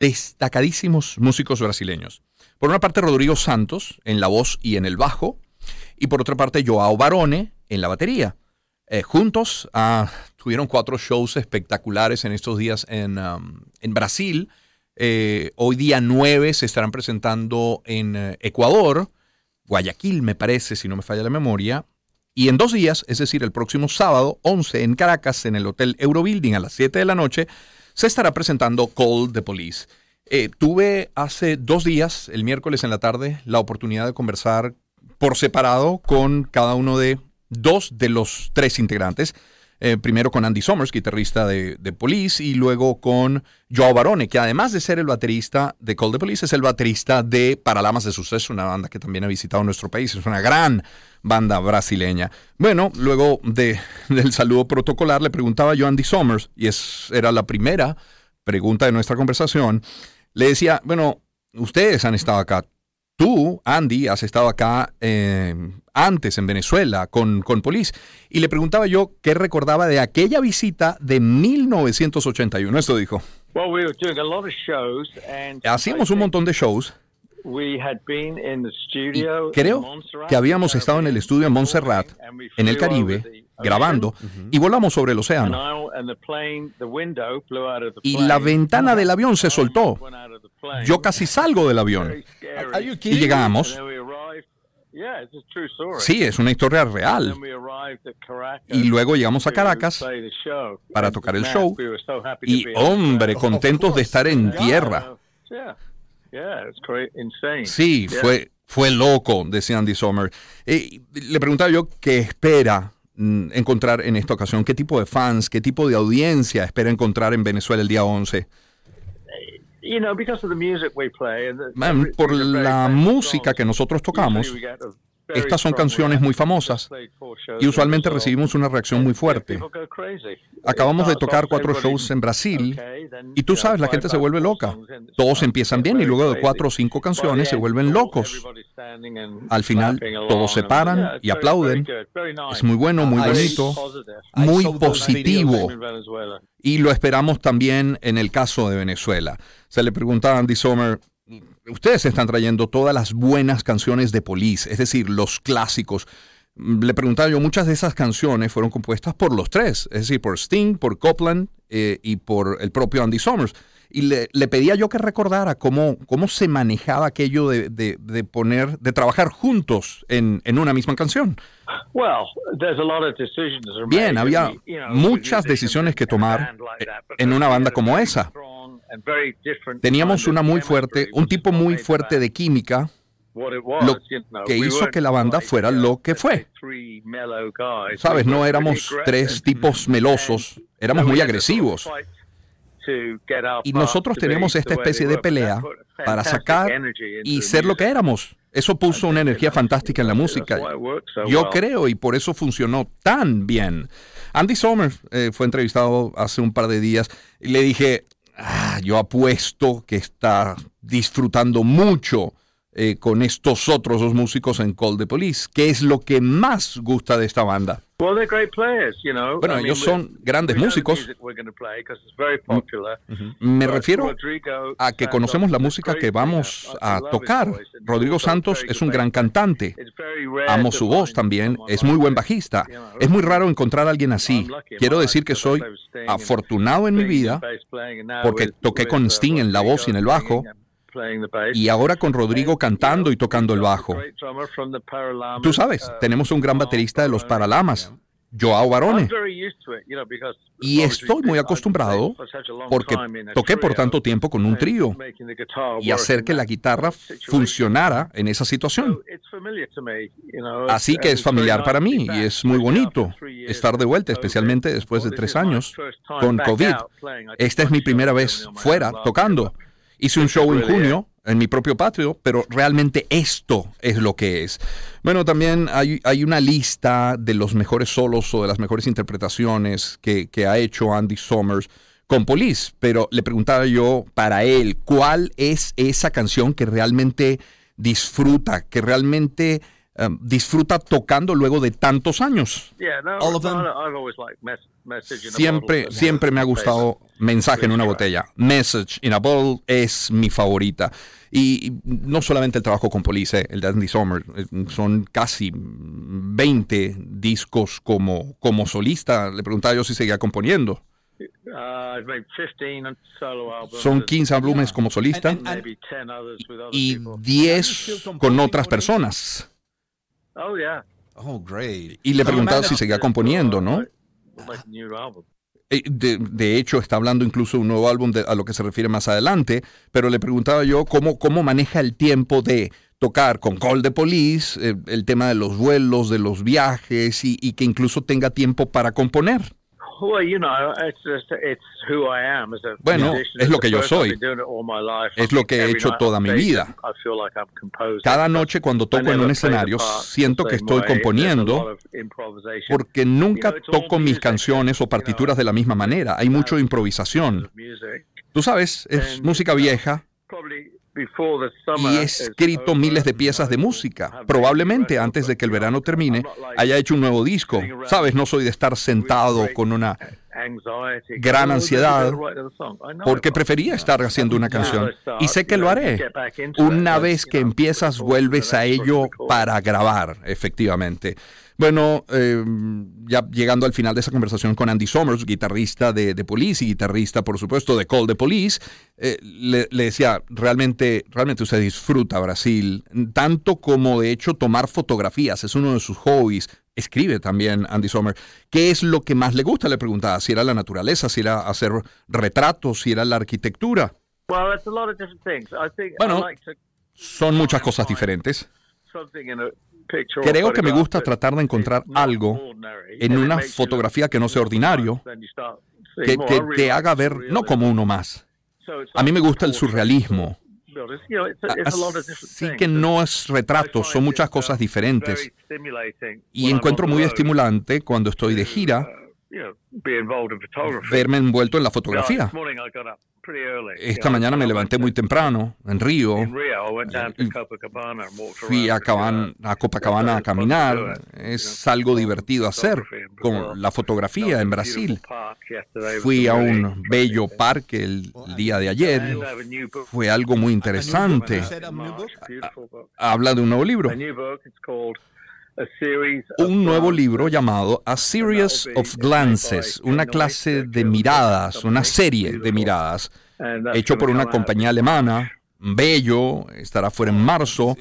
destacadísimos músicos brasileños. Por una parte, Rodrigo Santos en la voz y en el bajo, y por otra parte, Joao Barone en la batería. Eh, juntos ah, tuvieron cuatro shows espectaculares en estos días en, um, Brasil. Eh, hoy día nueve se estarán presentando en eh, Ecuador, Guayaquil me parece, si no me falla la memoria. Y en dos días, es decir, el próximo sábado 11 en Caracas, en el Hotel Eurobuilding a las 7 de la noche, se estará presentando Call the Police. tuve hace dos días, el miércoles en la tarde, la oportunidad de conversar por separado con cada uno de dos de los tres integrantes. Eh, primero con Andy Summers, guitarrista de, Police, y luego con Joao Barone, que además de ser el baterista de Call the Police, es el baterista de Paralamas de Suceso, una banda que también ha visitado nuestro país. Es una gran banda brasileña. Bueno, luego de, del saludo protocolar, le preguntaba yo a Andy Summers, y es, era la primera pregunta de nuestra conversación. Le decía, bueno, ustedes han estado acá Tú, Andy, has estado acá eh, antes en Venezuela con, con Police y le preguntaba yo qué recordaba de aquella visita de 1981. Esto dijo. Hacíamos un montón de shows creo que habíamos estado en el estudio en Montserrat, en el Caribe, grabando, y volamos sobre el océano. Y la ventana del avión se soltó. Yo casi salgo del avión. Y llegamos. Sí, es una historia real. Y luego llegamos a Caracas para tocar el show. Y hombre, contentos de estar en tierra. Sí, fue, fue loco, decía Andy Sommer. Eh, le preguntaba yo qué espera mm, encontrar en esta ocasión, qué tipo de fans, qué tipo de audiencia espera encontrar en Venezuela el día 11. por la música que nosotros tocamos, estas son canciones muy famosas y usualmente recibimos una reacción muy fuerte. Acabamos de tocar cuatro shows en Brasil y tú sabes, la gente se vuelve loca. Todos empiezan bien y luego de cuatro o cinco canciones se vuelven locos. Al final todos se paran y aplauden. Es muy bueno, muy bonito, muy positivo. Y lo esperamos también en el caso de Venezuela. Se le preguntaba a Andy Sommer, ustedes están trayendo todas las buenas canciones de Police, es decir, los clásicos. Le preguntaba yo, muchas de esas canciones fueron compuestas por los tres, es decir, por Sting, por Copland eh, y por el propio Andy Summers. Y le, pedía yo que recordara cómo, cómo se manejaba aquello de, poner, de trabajar juntos en, en una misma canción. Bien, había muchas decisiones que tomar en una banda como esa. Teníamos una muy fuerte, un tipo muy fuerte de química, lo que hizo que la banda fuera lo que fue. Sabes, no éramos tres tipos melosos, éramos muy agresivos. Y nosotros teníamos esta especie de pelea para sacar y ser lo que éramos. Eso puso una energía fantástica en la música. Yo creo, y por eso funcionó tan bien. Andy Somers eh, fue entrevistado hace un par de días y le dije, ah, yo apuesto que está disfrutando mucho eh, con estos otros dos músicos en Call the Police. ¿Qué es lo que más gusta de esta banda? Bueno, ellos son grandes músicos. Me refiero a que conocemos la música que vamos a tocar. Rodrigo Santos es un gran cantante. Amo su voz también. Es muy buen bajista. Es muy raro encontrar a alguien así. Quiero decir que soy afortunado en mi vida porque toqué con Sting en la voz y en el bajo y ahora con Rodrigo cantando y tocando el bajo. Tú sabes, tenemos un gran baterista de los Paralamas, Joao Barone. Y estoy muy acostumbrado porque toqué por tanto tiempo con un trío y hacer que la guitarra funcionara en esa situación. Así que es familiar para mí y es muy bonito estar de vuelta, especialmente después de tres años con COVID. Esta es mi primera vez fuera tocando. Hice un show en junio en mi propio patio, pero realmente esto es lo que es. Bueno, también hay, hay una lista de los mejores solos o de las mejores interpretaciones que, que ha hecho Andy Summers con Police, pero le preguntaba yo para él, ¿cuál es esa canción que realmente disfruta, que realmente um, disfruta tocando luego de tantos años? Yeah, no, All of them. I've always liked Siempre, siempre me ha gustado Mensaje en una botella. Message in a Bottle es mi favorita. Y no solamente el trabajo con Police, el de Andy Sommer, eh, son casi 20 discos como, como solista. Le preguntaba yo si seguía componiendo. Uh, son 15 álbumes como solista y 10 con otras personas. Oh, yeah. Oh, great. Y le preguntaba si seguía componiendo, ¿no? Eh, de, hecho, está hablando incluso de un nuevo álbum a lo que se refiere más adelante, pero le preguntaba yo cómo, cómo maneja el tiempo de tocar con Call the Police, eh, el tema de los vuelos, de los viajes y que incluso tenga tiempo para componer. Bueno, es lo que yo soy. Es lo que he hecho toda mi vida. Cada noche cuando toco en un escenario siento que estoy componiendo porque nunca toco mis canciones o partituras de la misma manera. Hay mucho improvisación. Tú sabes, es música vieja y he escrito miles de piezas de música. Probablemente antes de que el verano termine haya hecho un nuevo disco. Sabes, no soy de estar sentado con una gran ansiedad porque prefería estar haciendo una canción y sé que lo haré. Una vez que empiezas vuelves a ello para grabar, efectivamente. Bueno, eh, ya llegando al final de esa conversación con Andy Summers, guitarrista de, de Police y guitarrista, por supuesto, de Call the Police, eh, le, decía, realmente, realmente usted disfruta Brasil, tanto como de hecho tomar fotografías, es uno de sus hobbies. Escribe también Andy Sommer. ¿Qué es lo que más le gusta? Le preguntaba, si era la naturaleza, si era hacer retratos, si era la arquitectura. Bueno, son muchas cosas diferentes. Creo que me gusta tratar de encontrar algo en una fotografía que no sea ordinario, que, te haga ver no como uno más. A mí me gusta el surrealismo. Sí que no es retrato, son muchas cosas diferentes. Y encuentro muy estimulante cuando estoy de gira verme envuelto en la fotografía. Esta mañana me levanté muy temprano en Río. Fui a, a Copacabana a caminar. Es algo divertido hacer con la fotografía en Brasil. Fui a un bello parque el día de ayer. Fue algo muy interesante. Habla de un nuevo libro un nuevo libro llamado A Series of Glances, una clase de miradas, una serie de miradas, hecho por una compañía alemana. Bello, estará fuera en marzo.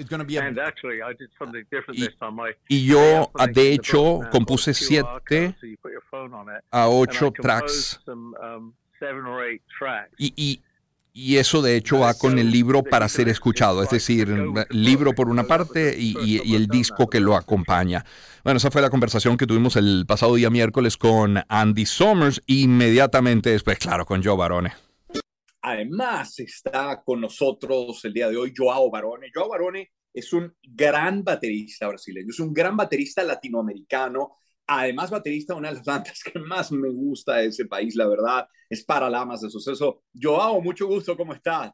Y, yo, de hecho, compuse siete a ocho tracks. y, y eso de hecho va con el libro para ser escuchado, es decir, libro por una parte y, el disco que lo acompaña. Bueno, esa fue la conversación que tuvimos el pasado día miércoles con Andy Somers, inmediatamente después, claro, con Joe Barone. Además está con nosotros el día de hoy Joao Barone. Joao Barone es un gran baterista brasileño, es un gran baterista latinoamericano Además, baterista, una de las bandas que más me gusta de ese país, la verdad, es Paralamas de Suceso. Joao, mucho gusto, ¿cómo estás?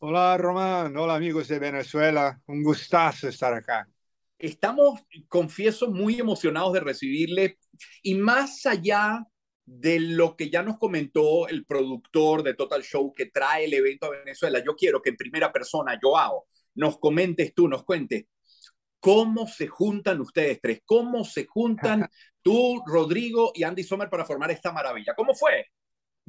Hola, Román. Hola, amigos de Venezuela. Un gustazo estar acá. Estamos, confieso, muy emocionados de recibirle y más allá de lo que ya nos comentó el productor de Total Show que trae el evento a Venezuela, yo quiero que en primera persona, Joao, nos comentes tú, nos cuentes ¿Cómo se juntan ustedes tres? ¿Cómo se juntan tú, Rodrigo y Andy Sommer para formar esta maravilla? ¿Cómo fue?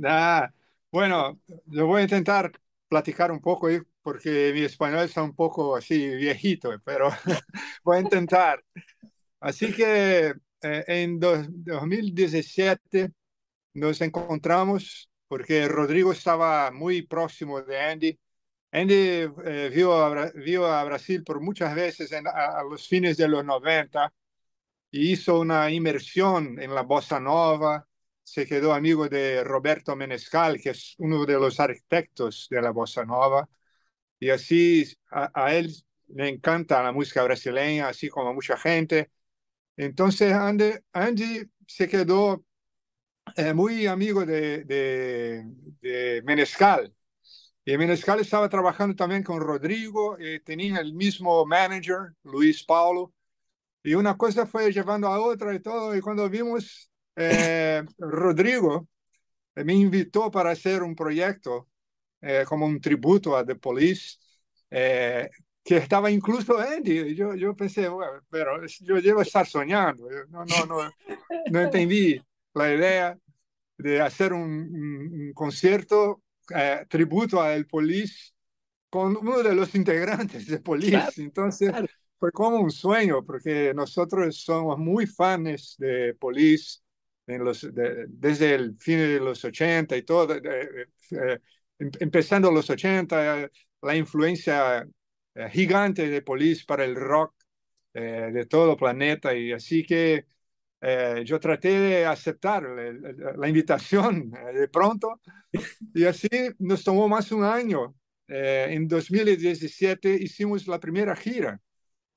Ah, bueno, yo voy a intentar platicar un poco porque mi español está un poco así viejito, pero voy a intentar. Así que eh, en 2017 nos encontramos porque Rodrigo estaba muy próximo de Andy Andy eh, vio, a, Brasil por muchas veces a, los fines de los 90 y hizo una inmersión en la bossa nova. Se quedó amigo de Roberto Menescal, que es uno de los arquitectos de la bossa nova. Y así a, él le encanta la música brasileña, así como a mucha gente. Entonces Andy, Andy se quedó eh, muy amigo de, de, de Menescal y Menescal estaba trabajando también con Rodrigo, y tenía el mismo manager, Luis Paulo, y una cosa fue llevando a otra y todo, y cuando vimos, Rodrigo me invitó para hacer un proyecto como un tributo a The Police que estaba incluso Andy. Yo, yo pensé, bueno, pero yo llevo a estar soñando. No, no, no, no entendí la idea de hacer un, un, concierto eh, tributo a el Police con uno de los integrantes de Police. Entonces fue como un sueño, porque nosotros somos muy fans de Police en los, desde el fin de los 80 y todo, eh, em, empezando los 80, la influencia eh, gigante de Police para el rock eh, de todo el planeta. Y así que eh, yo traté de aceptar la, invitación de pronto y así nos tomó más un año. en 2017 hicimos la primera gira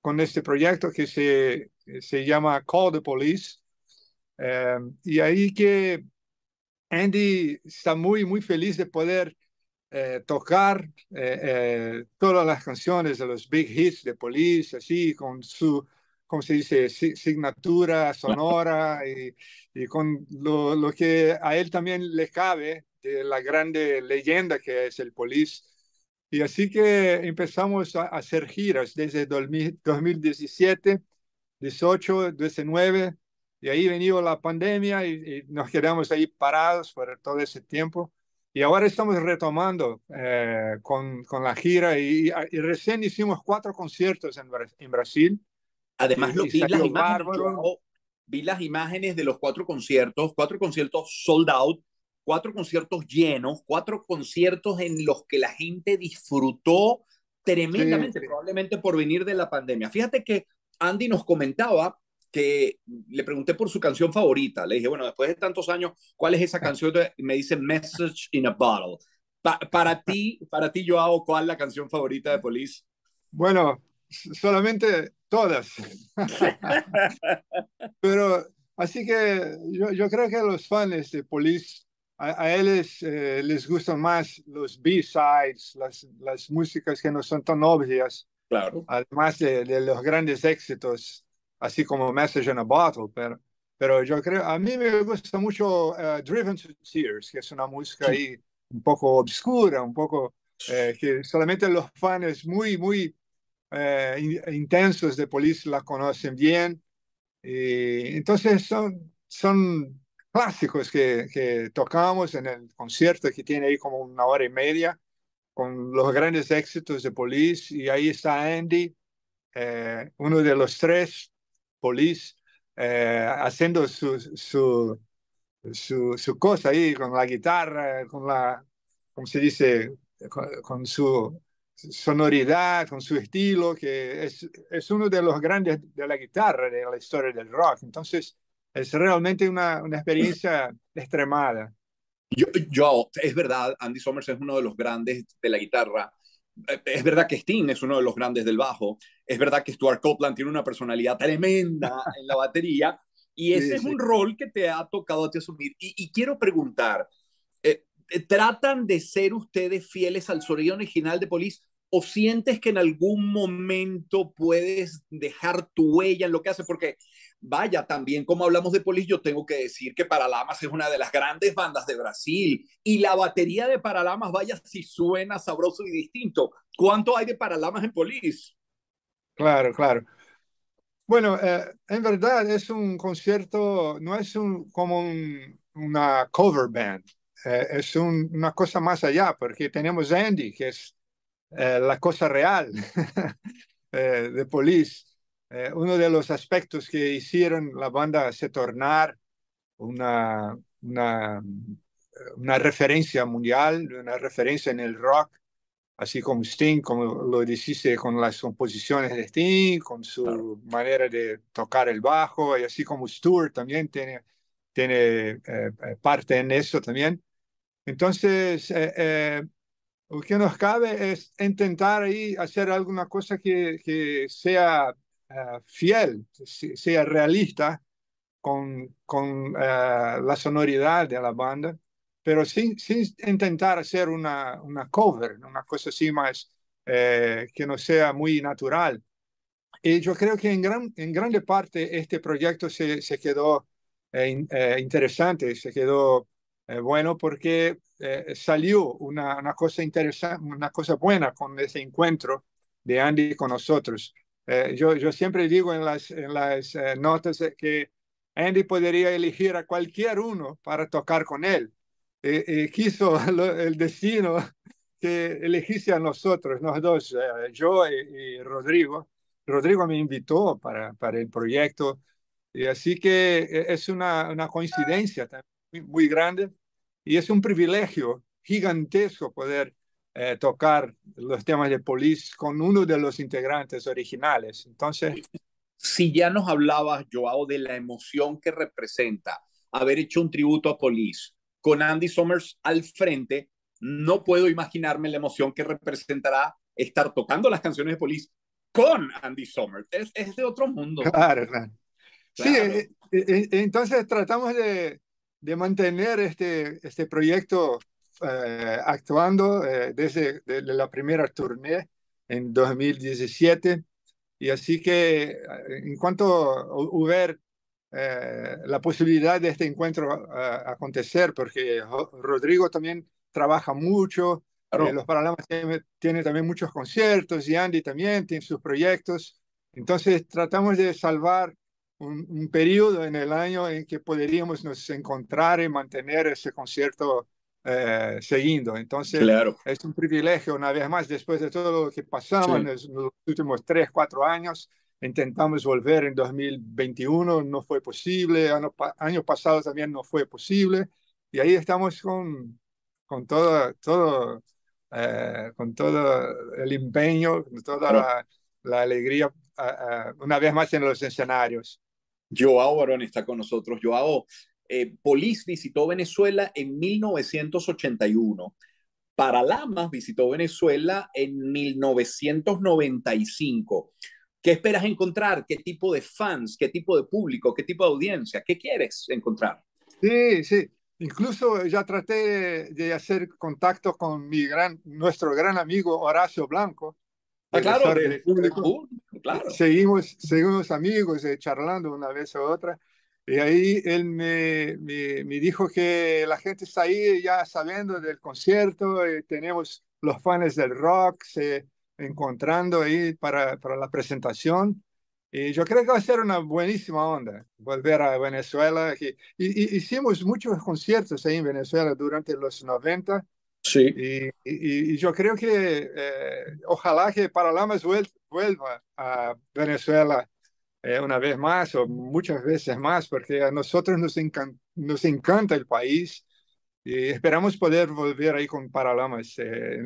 con este proyecto que se, se llama Call the Police. y ahí que Andy está muy, muy feliz de poder eh, tocar eh, eh, todas las canciones de los big hits de Police, así con su, ¿cómo se dice?, signatura sonora y, y con lo, lo, que a él también le cabe de la grande leyenda que es el Police. Y así que empezamos a hacer giras desde 2017, 18, 19, y ahí venido la pandemia y, y nos quedamos ahí parados por todo ese tiempo. Y ahora estamos retomando eh, con, con, la gira y, y, recién hicimos cuatro conciertos en, en Brasil. Además, lo, vi, las imágenes, vi las imágenes de los cuatro conciertos, cuatro conciertos sold out, cuatro conciertos llenos, cuatro conciertos en los que la gente disfrutó tremendamente, sí. probablemente por venir de la pandemia. Fíjate que Andy nos comentaba que le pregunté por su canción favorita. Le dije, bueno, después de tantos años, ¿cuál es esa canción? Y me dice Message in a Bottle. para ti, para ti, Joao, ¿cuál es la canción favorita de Police? Bueno, solamente todas. Pero así que yo, yo, creo que a los fans de Police, a, a ellos eh, les gustan más los B-sides, las, las músicas que no son tan obvias. Claro. Además de, de los grandes éxitos así como Message in a Bottle, pero, pero yo creo, a mí me gusta mucho uh, Driven to Tears, que es una música sí. ahí un poco obscura, un poco eh, que solamente los fans muy, muy eh, in, intensos de Police la conocen bien. Y entonces son, son clásicos que, que tocamos en el concierto que tiene ahí como una hora y media con los grandes éxitos de Police y ahí está Andy, eh, uno de los tres Police eh, haciendo su, su, su, cosa ahí con la guitarra, con la, ¿cómo se dice? Con, su sonoridad, con su estilo, que es, es uno de los grandes de la guitarra de la historia del rock. Entonces, es realmente una, una experiencia extremada. Yo, yo, es verdad, Andy Summers es uno de los grandes de la guitarra, eh, es verdad que Sting es uno de los grandes del bajo, es verdad que Stuart Copeland tiene una personalidad tremenda en la batería y ese sí, es sí. un rol que te ha tocado a ti asumir. Y, y quiero preguntar, eh, ¿tratan de ser ustedes fieles al sonido original de Police o sientes que en algún momento puedes dejar tu huella en lo que hace? Porque vaya, también como hablamos de Police, yo tengo que decir que Paralamas es una de las grandes bandas de Brasil y la batería de Paralamas, vaya, si suena sabroso y distinto. ¿Cuánto hay de Paralamas en Police? Claro, claro. Bueno, eh, en verdad es un concierto, no es un, como un, una cover band, eh, es un, una cosa más allá, porque tenemos Andy, que es eh, la cosa real de Police. Eh, uno de los aspectos que hicieron la banda se tornar una, una, una, referencia mundial, una referencia en el rock, así como Sting, como lo dijiste con las composiciones de Sting, con su claro. manera de tocar el bajo, y así como Stuart también tiene, tiene eh, eh parte en eso también. Entonces, eh, eh, lo que nos cabe es intentar ahí hacer alguna cosa que, que sea uh, fiel, sea realista con, con uh, la sonoridad de la banda, pero sin, sin intentar hacer una, una, cover, una cosa así más eh, que no sea muy natural. Y yo creo que en, gran, en grande parte este proyecto se, se quedó interesante, se quedó bueno porque salió una, una cosa interesante, una cosa buena con ese encuentro de Andy con nosotros. yo, yo siempre digo en las, en las notas que Andy podría elegir a cualquier uno para tocar con él. quiso el destino que elegiste a nosotros, los dos, eh, yo y, Rodrigo. Rodrigo me invitó para, para el proyecto, y así que es una, una coincidencia muy, grande y es un privilegio gigantesco poder eh, tocar los temas de Police con uno de los integrantes originales. Entonces... Si ya nos hablabas, Joao, de la emoción que representa haber hecho un tributo a Police con Andy Summers al frente, no puedo imaginarme la emoción que representará estar tocando las canciones de Police con Andy Summers. Es, de otro mundo. Claro, claro. Sí, eh, eh, entonces tratamos de, de, mantener este, este proyecto actuando desde la primera tournée en 2017. Y así que en cuanto hubiera la posibilidad de este encuentro acontecer, porque Rodrigo también trabaja mucho, eh, los Paralamas tienen, también muchos conciertos y Andy también tiene sus proyectos. Entonces tratamos de salvar un, periodo en el año en que podríamos nos encontrar y mantener ese concierto eh, siguiendo. Entonces es un privilegio una vez más después de todo lo que pasamos en los, últimos tres, cuatro años. Intentamos volver en 2021, no fue posible. Año, año pasado también no fue posible. Y ahí estamos con, con todo, todo, eh, con todo el empeño, con toda la, alegría, una vez más en los escenarios. Joao Barón está con nosotros. Joao, eh, Polis visitó Venezuela en 1981. Paralamas visitó Venezuela en 1995. ¿Qué esperas encontrar? ¿Qué tipo de fans? ¿Qué tipo de público? ¿Qué tipo de audiencia? ¿Qué quieres encontrar? Sí, sí. Incluso ya traté de hacer contacto con nuestro gran amigo Horacio Blanco. Ah, claro, Seguimos, seguimos amigos, eh, charlando una vez u otra. Y ahí él me, me, dijo que la gente está ahí ya sabiendo del concierto, y tenemos los fans del rock se encontrando ahí para, para la presentación. Y yo creo que va a ser una buenísima onda volver a Venezuela. Y, hicimos muchos conciertos ahí en Venezuela durante los 90. Sí. Y, y yo creo que eh, ojalá que Paralamas vuelva a Venezuela eh, una vez más o muchas veces más, porque a nosotros nos, nos encanta el país. Y esperamos poder volver ahí con Paralamas. Eh,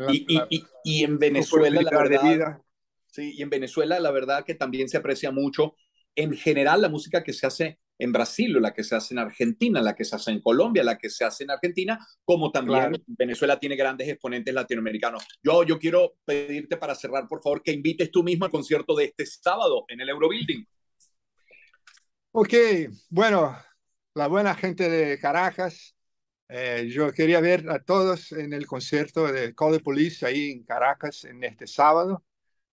y, en Venezuela, la verdad, ¿sí? Y en Venezuela, la verdad que también se aprecia mucho, en general, la música que se hace en Brasil, la que se hace en Argentina, la que se hace en Colombia, la que se hace en Argentina, como también Venezuela tiene grandes exponentes latinoamericanos. Yo, yo quiero pedirte para cerrar, por favor, que invites tú mismo al concierto de este sábado en el Eurobuilding. Ok, bueno, la buena gente de Caracas, eh, yo quería ver a todos en el concierto de Call the Police ahí en Caracas en este sábado.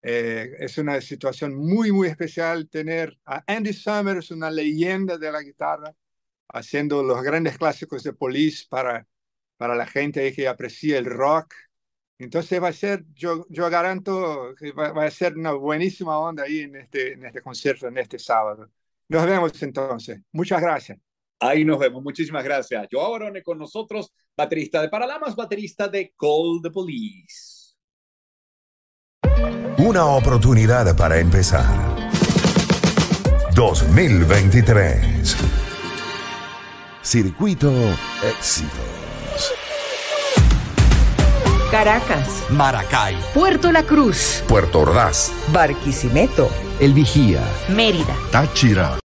Eh, es una situación muy, muy especial tener a Andy Summers, una leyenda de la guitarra, haciendo los grandes clásicos de Police para, para la gente que aprecia el rock. Entonces va a ser, yo, yo garanto que va, a ser una buenísima onda ahí en este, en este concierto, en este sábado. Nos vemos entonces. Muchas gracias. Ahí nos vemos. Muchísimas gracias. Joao Barone con nosotros, baterista de Paralamas, baterista de Call the Police. Una oportunidad para empezar. 2023. Circuito Éxitos. Caracas. Maracay. Puerto La Cruz. Puerto Ordaz. Barquisimeto. El Vigía. Mérida. Táchira.